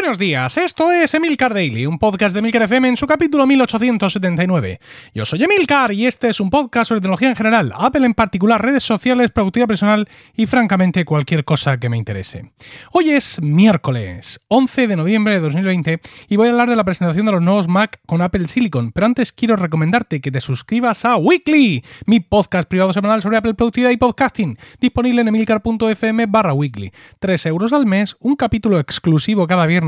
Buenos días, esto es Emilcar Daily, un podcast de Emilcar FM en su capítulo 1879. Yo soy Emilcar y este es un podcast sobre tecnología en general, Apple en particular, redes sociales, productividad personal y francamente cualquier cosa que me interese. Hoy es miércoles 11 de noviembre de 2020 y voy a hablar de la presentación de los nuevos Mac con Apple Silicon, pero antes quiero recomendarte que te suscribas a Weekly, mi podcast privado semanal sobre Apple productividad y podcasting, disponible en emilcar.fm barra weekly. 3 euros al mes, un capítulo exclusivo cada viernes,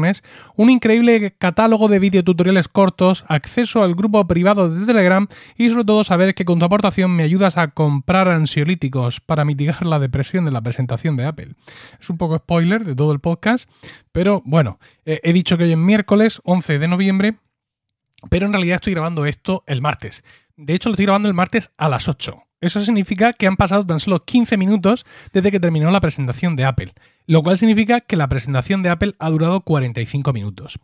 un increíble catálogo de videotutoriales cortos, acceso al grupo privado de Telegram y sobre todo saber que con tu aportación me ayudas a comprar ansiolíticos para mitigar la depresión de la presentación de Apple. Es un poco spoiler de todo el podcast, pero bueno, eh, he dicho que hoy es miércoles 11 de noviembre, pero en realidad estoy grabando esto el martes. De hecho, lo estoy grabando el martes a las 8. Eso significa que han pasado tan solo 15 minutos desde que terminó la presentación de Apple, lo cual significa que la presentación de Apple ha durado 45 minutos.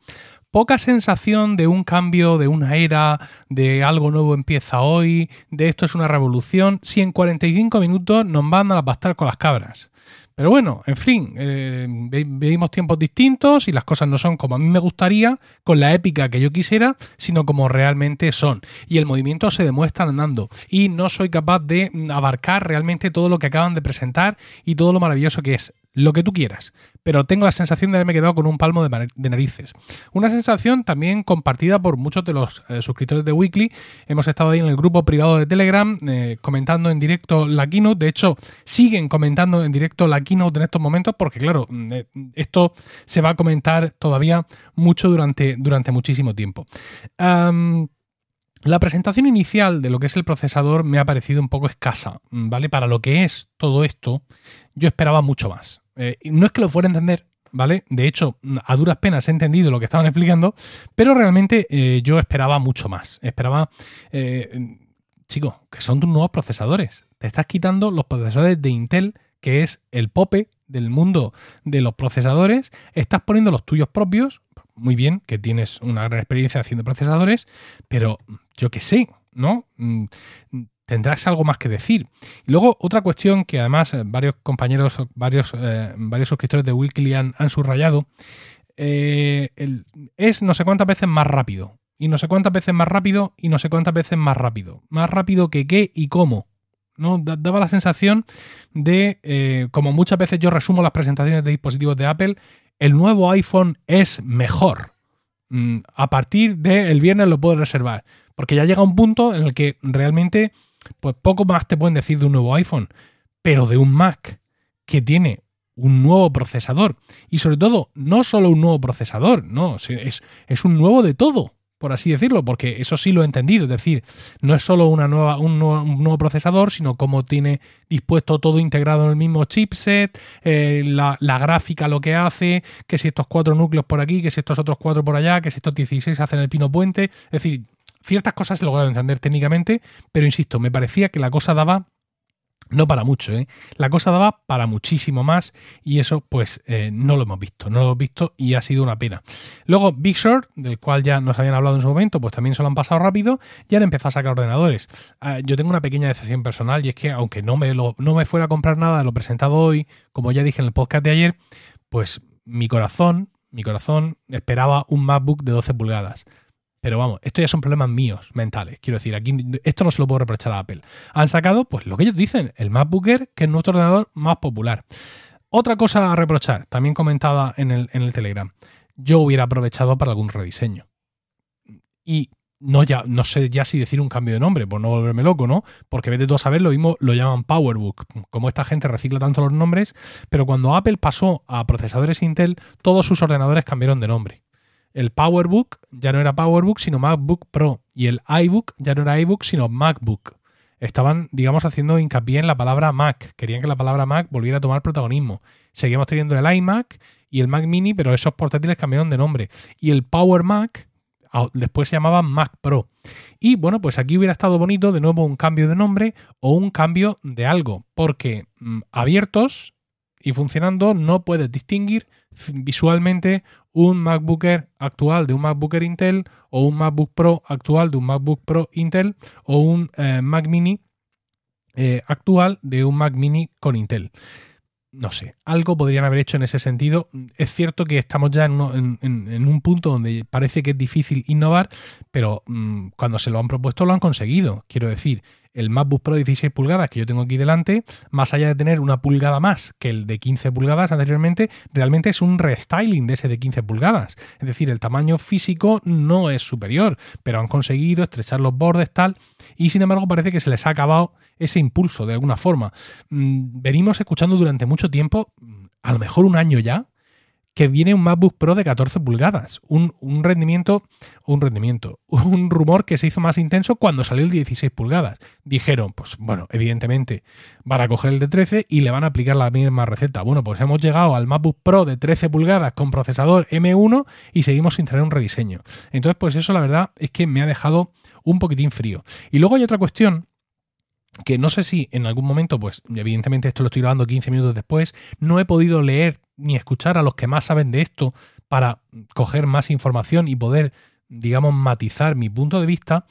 Poca sensación de un cambio, de una era, de algo nuevo empieza hoy, de esto es una revolución, si en 45 minutos nos van a bastar con las cabras. Pero bueno, en fin, eh, vivimos tiempos distintos y las cosas no son como a mí me gustaría, con la épica que yo quisiera, sino como realmente son. Y el movimiento se demuestra andando. Y no soy capaz de abarcar realmente todo lo que acaban de presentar y todo lo maravilloso que es lo que tú quieras, pero tengo la sensación de haberme quedado con un palmo de, narices. Una sensación también compartida por muchos de los eh, suscriptores de Weekly. Hemos estado ahí en el grupo privado de Telegram eh, comentando en directo la keynote. De hecho, siguen comentando en directo la keynote en estos momentos porque, claro, mm, eh, esto se va a comentar todavía mucho durante, durante muchísimo tiempo. La presentación inicial de lo que es el procesador me ha parecido un poco escasa, ¿vale? Para lo que es todo esto, yo esperaba mucho más. Eh, no es que lo fuera a entender, ¿vale? De hecho, a duras penas he entendido lo que estaban explicando, pero realmente eh, yo esperaba mucho más. Esperaba, eh, chicos, que son tus nuevos procesadores. Te estás quitando los procesadores de Intel, que es el pope del mundo de los procesadores, estás poniendo los tuyos propios, muy bien, que tienes una gran experiencia haciendo procesadores, pero yo qué sé, ¿no? Tendrás algo más que decir. Y luego, otra cuestión que además eh, varios compañeros, varios, eh, varios suscriptores de Weekly han, subrayado, eh, es no sé cuántas veces más rápido. Y no sé cuántas veces más rápido y no sé cuántas veces más rápido. Más rápido que qué y cómo. ¿no? Daba la sensación de, como muchas veces yo resumo las presentaciones de dispositivos de Apple, el nuevo iPhone es mejor. Mm, a partir del viernes lo puedo reservar. Porque ya llega un punto en el que realmente pues poco más te pueden decir de un nuevo iPhone, pero de un Mac que tiene un nuevo procesador. Y sobre todo no solo un nuevo procesador, no, es, es un nuevo de todo, por así decirlo, porque eso sí lo he entendido, es decir, no es solo una nueva, un, nuevo, procesador, sino como tiene dispuesto todo integrado en el mismo chipset, eh, la, la, gráfica lo que hace, que si estos cuatro núcleos por aquí, que si estos otros cuatro por allá, que si estos 16 hacen el pino puente, es decir, Ciertas cosas he logrado entender técnicamente, pero insisto, me parecía que la cosa daba no para mucho, ¿eh? La cosa daba para muchísimo más y eso pues eh, no lo hemos visto, no lo hemos visto y ha sido una pena. Luego Big Short, del cual ya nos habían hablado en su momento, pues también se lo han pasado rápido y han empezado a sacar ordenadores. Ah, yo tengo una pequeña decepción personal y es que aunque no me, lo, no me fuera a comprar nada de lo presentado hoy, como ya dije en el podcast de ayer, pues mi corazón, mi corazón esperaba un MacBook de 12 pulgadas. Pero vamos, esto ya son problemas míos, mentales. Quiero decir, aquí esto no se lo puedo reprochar a Apple. Han sacado, pues lo que ellos dicen, el MacBook que es nuestro ordenador más popular. Otra cosa a reprochar, también comentada en el, en el Telegram. Yo hubiera aprovechado para algún rediseño. Y no ya no sé ya si decir un cambio de nombre, por no volverme loco, ¿no? Porque vete tú a saber, lo mismo lo llaman PowerBook. Como esta gente recicla tanto los nombres, pero cuando Apple pasó a procesadores Intel, todos sus ordenadores cambiaron de nombre el PowerBook ya no era PowerBook, sino MacBook Pro. Y el iBook ya no era iBook, sino MacBook. Estaban, digamos, haciendo hincapié en la palabra Mac. Querían que la palabra Mac volviera a tomar protagonismo. Seguimos teniendo el iMac y el Mac Mini, pero esos portátiles cambiaron de nombre. Y el Power Mac después se llamaba Mac Pro. Y bueno, pues aquí hubiera estado bonito de nuevo un cambio de nombre o un cambio de algo, porque mm, abiertos y funcionando no puedes distinguir visualmente un MacBook actual de un MacBook Intel o un MacBook Pro actual de un MacBook Pro Intel o un eh, Mac Mini eh, actual de un Mac Mini con Intel. no sé, algo podrían haber hecho en ese sentido. Es cierto que estamos ya en, un punto donde parece que es difícil innovar, pero mm, cuando se lo han propuesto lo han conseguido. Quiero decir, el MacBook Pro 16 pulgadas que yo tengo aquí delante, más allá de tener una pulgada más que el de 15 pulgadas anteriormente, realmente es un restyling de ese de 15 pulgadas. Es decir, el tamaño físico no es superior, pero han conseguido estrechar los bordes tal, y sin embargo parece que se les ha acabado ese impulso de alguna forma. Mm, venimos escuchando durante mucho tiempo, a lo mejor un año ya, que viene un MacBook Pro de 14 pulgadas. Un, rendimiento, un rendimiento, un rumor que se hizo más intenso cuando salió el 16 pulgadas. Dijeron, pues bueno, evidentemente van a coger el de 13 y le van a aplicar la misma receta. Bueno, pues hemos llegado al MacBook Pro de 13 pulgadas con procesador M1 y seguimos sin tener un rediseño. Entonces, pues eso la verdad es que me ha dejado un poquitín frío. Y luego hay otra cuestión que no sé si en algún momento, pues evidentemente esto lo estoy grabando 15 minutos después, no he podido leer ni escuchar a los que más saben de esto para coger más información y poder, digamos, matizar mi punto de vista,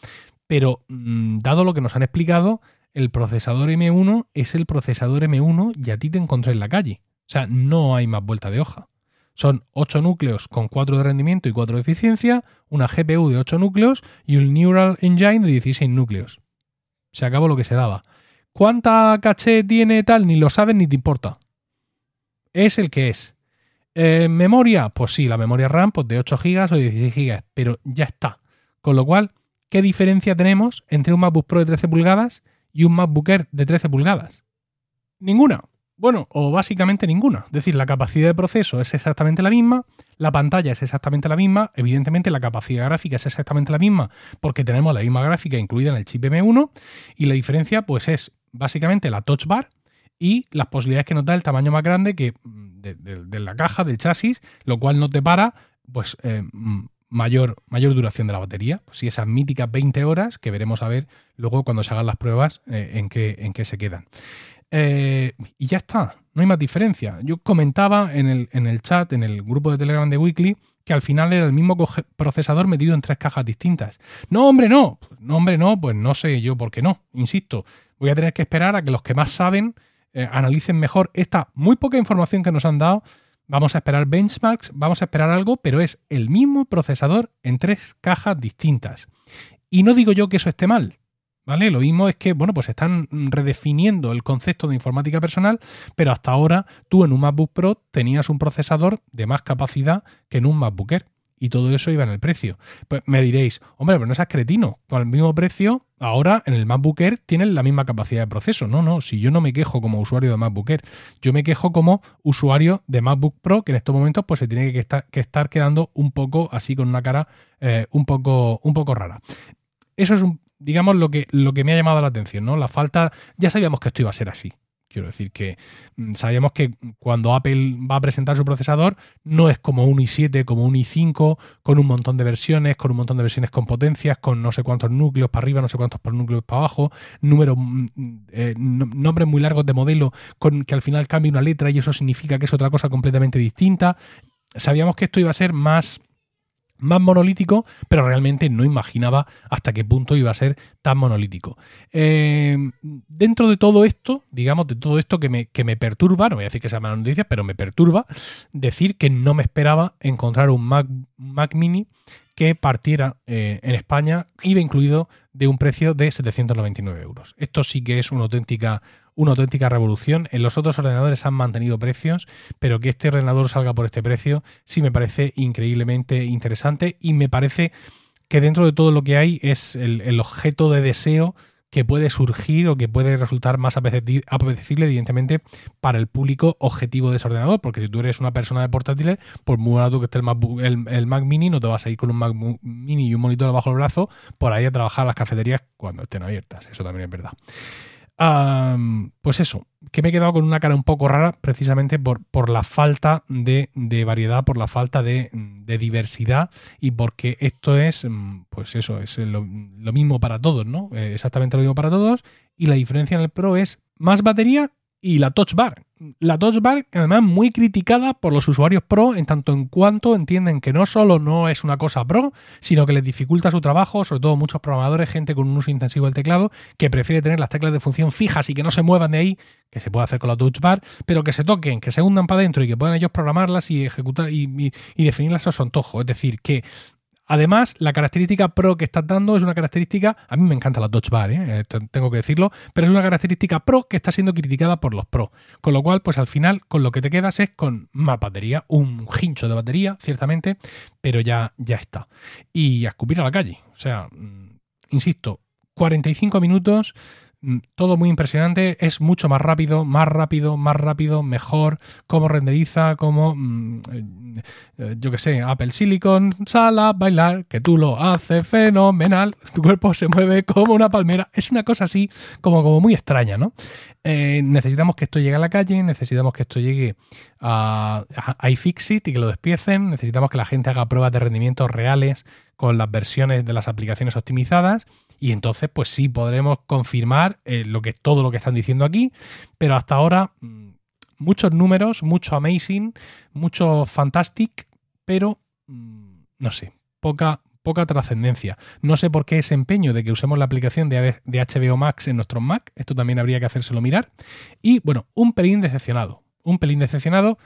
pero mm, dado lo que nos han explicado, el procesador M1 es el procesador M1 y a ti te encontré en la calle. O sea, no hay más vuelta de hoja. Son 8 núcleos con 4 de rendimiento y 4 de eficiencia, una GPU de 8 núcleos y un Neural Engine de 16 núcleos. Se acabó lo que se daba. ¿Cuánta caché tiene tal? Ni lo sabes ni te importa. Es el que es. Eh, ¿Memoria? Pues sí, la memoria RAM pues de 8 GB o 16 GB, pero ya está. Con lo cual, ¿qué diferencia tenemos entre un MacBook Pro de 13 pulgadas y un MacBook Air de 13 pulgadas? Ninguna. Bueno, o básicamente ninguna. Es decir, la capacidad de proceso es exactamente la misma, la pantalla es exactamente la misma, evidentemente la capacidad gráfica es exactamente la misma porque tenemos la misma gráfica incluida en el chip M1 y la diferencia pues es básicamente la touch bar y las posibilidades que nos da el tamaño más grande que mm, de, la caja, del chasis, lo cual no te para pues eh, mm, mayor, mayor duración de la batería. Pues si esas míticas 20 horas que veremos a ver luego cuando se hagan las pruebas eh, en, qué, en qué se quedan. Eh, y ya está, no hay más diferencia. Yo comentaba en el, en el chat, en el grupo de Telegram de Weekly, que al final era el mismo procesador metido en tres cajas distintas. No, hombre, no. No, hombre, no, pues no sé yo por qué no. Insisto, voy a tener que esperar a que los que más saben eh, analicen mejor esta muy poca información que nos han dado. Vamos a esperar benchmarks, vamos a esperar algo, pero es el mismo procesador en tres cajas distintas. Y no digo yo que eso esté mal, ¿Vale? Lo mismo es que, bueno, pues están redefiniendo el concepto de informática personal, pero hasta ahora tú en un MacBook Pro tenías un procesador de más capacidad que en un MacBook Air. Y todo eso iba en el precio. Pues me diréis, hombre, pero no seas cretino. Con el mismo precio, ahora en el MacBook Air tienen la misma capacidad de proceso. No, no, si yo no me quejo como usuario de MacBook Air, yo me quejo como usuario de MacBook Pro, que en estos momentos pues se tiene que estar, que estar quedando un poco así con una cara eh, un, poco, un poco rara. Eso es un, digamos, lo que, lo que me ha llamado la atención, ¿no? La falta, ya sabíamos que esto iba a ser así. Quiero decir que mm, sabíamos que cuando Apple va a presentar su procesador no es como un i7, como un i5, con un montón de versiones, con un montón de versiones con potencias, con no sé cuántos núcleos para arriba, no sé cuántos núcleos para abajo, números, mm, eh, nombres muy largos de modelo, con que al final cambie una letra y eso significa que es otra cosa completamente distinta. Sabíamos que esto iba a ser más más monolítico, pero realmente no imaginaba hasta qué punto iba a ser tan monolítico. Eh, dentro de todo esto, digamos, de todo esto que me, que me perturba, no voy a decir que sea mala noticia, pero me perturba decir que no me esperaba encontrar un Mac, Mac Mini que partiera eh, en España, iba incluido de un precio de 799 euros. Esto sí que es una auténtica, una auténtica revolución. En los otros ordenadores han mantenido precios, pero que este ordenador salga por este precio sí me parece increíblemente interesante y me parece que dentro de todo lo que hay es el objeto de deseo que puede surgir o que puede resultar más apetecible, evidentemente, para el público objetivo de ese ordenador, porque si tú eres una persona de portátiles, por muy barato que esté el Mac, el, Mac Mini, no te vas a ir con un Mac Mini y un monitor bajo el brazo por ahí a trabajar las cafeterías cuando estén abiertas. Eso también es verdad pues eso, que me he quedado con una cara un poco rara precisamente por, por la falta de, variedad, por la falta de, diversidad y porque esto es, mm, pues eso, es lo, mismo para todos, ¿no? Eh, exactamente lo mismo para todos y la diferencia en el Pro es más batería y la Touch Bar. La Touch Bar, además, muy criticada por los usuarios pro, en tanto en cuanto entienden que no solo no es una cosa pro, sino que les dificulta su trabajo, sobre todo muchos programadores, gente con un uso intensivo del teclado, que prefiere tener las teclas de función fijas y que no se muevan de ahí, que se puede hacer con la Touch Bar, pero que se toquen, que se hundan para adentro y que puedan ellos programarlas y ejecutar y, y definirlas a su antojo. Es decir, que Además, la característica pro que estás dando es una característica, a mí me encanta la Touch Bar, ¿eh? tengo que decirlo, pero es una característica pro que está siendo criticada por los pro. Con lo cual, pues al final, con lo que te quedas es con más batería, un hincho de batería, ciertamente, pero ya, ya está. Y a escupir a la calle. O sea, mm, insisto, 45 minutos todo muy impresionante, es mucho más rápido, más rápido, más rápido, mejor, cómo renderiza, cómo, mm, eh, yo que sé, Apple Silicon, sala, bailar, que tú lo haces fenomenal, tu cuerpo se mueve como una palmera, es una cosa así como, como muy extraña, ¿no? Eh, necesitamos que esto llegue a la calle, necesitamos que esto llegue a, a iFixit y que lo despiecen, necesitamos que la gente haga pruebas de rendimiento reales con las versiones de las aplicaciones optimizadas y entonces pues sí podremos confirmar eh, lo que, todo lo que están diciendo aquí, pero hasta ahora mm, muchos números, mucho amazing, mucho fantastic, pero mm, no sé, poca, poca trascendencia. No sé por qué ese empeño de que usemos la aplicación de, de HBO Max en nuestros Mac, esto también habría que hacérselo mirar. Y bueno, un pelín decepcionado, un pelín decepcionado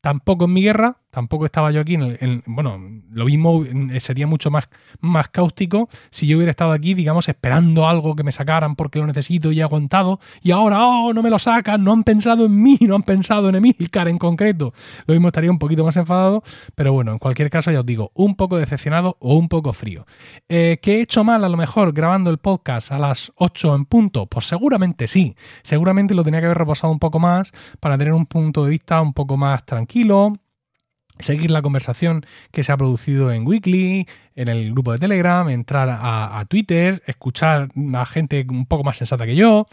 tampoco en mi guerra, tampoco estaba yo aquí en, bueno, lo mismo eh, sería mucho más, más cáustico si yo hubiera estado aquí, digamos, esperando algo que me sacaran porque lo necesito y he aguantado y ahora, oh, no me lo sacan, no han pensado en mí, no han pensado en Emilcar en concreto. Lo mismo estaría un poquito más enfadado, pero bueno, en cualquier caso ya os digo, un poco decepcionado o un poco frío. Eh, ¿Qué he hecho mal a lo mejor grabando el podcast a las 8 en punto? Pues seguramente sí, seguramente lo tenía que haber reposado un poco más para tener un punto de vista un poco más tranquilo seguir la conversación que se ha producido en Weekly, en el grupo de Telegram, entrar a, Twitter, escuchar a gente un poco más sensata que yo,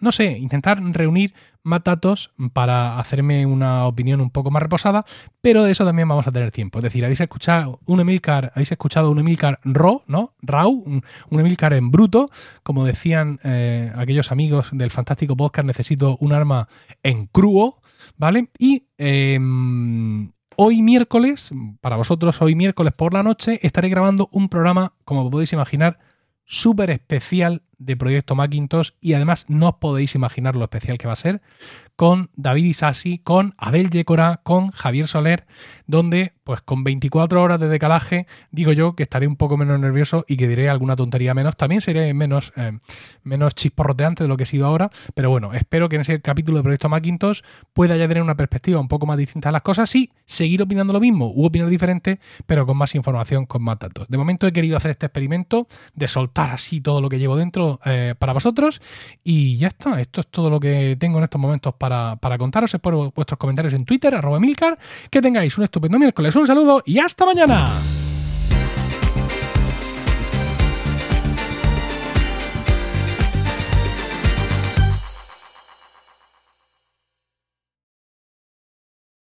no sé, intentar reunir más datos para hacerme una opinión un poco más reposada, pero de eso también vamos a tener tiempo. Es decir, habéis escuchado un Emilcar, habéis escuchado un Emilcar raw, ¿no? Raw, un, Emilcar en bruto, como decían eh, aquellos amigos del fantástico podcast, necesito un arma en crudo, ¿vale? Y em, Hoy miércoles, para vosotros hoy miércoles por la noche, estaré grabando un programa, como podéis imaginar, súper especial de Proyecto Macintosh y además no os podéis imaginar lo especial que va a ser con David Isasi, con Abel Yecora, con Javier Soler, donde pues con 24 horas de decalaje digo yo que estaré un poco menos nervioso y que diré alguna tontería menos. También seré menos, eh, menos chisporroteante de lo que he sido ahora, pero bueno, espero que en ese capítulo de Proyecto Macintosh pueda ya tener una perspectiva un poco más distinta de las cosas y seguir opinando lo mismo u opinar diferente, pero con más información, con más datos. De momento he querido hacer este experimento de soltar así todo lo que llevo dentro eh, para vosotros y ya está. Esto es todo lo que tengo en estos momentos para para, contaros. Espero vuestros comentarios en Twitter, arroba Milcar. Que tengáis un estupendo miércoles, un saludo y hasta mañana.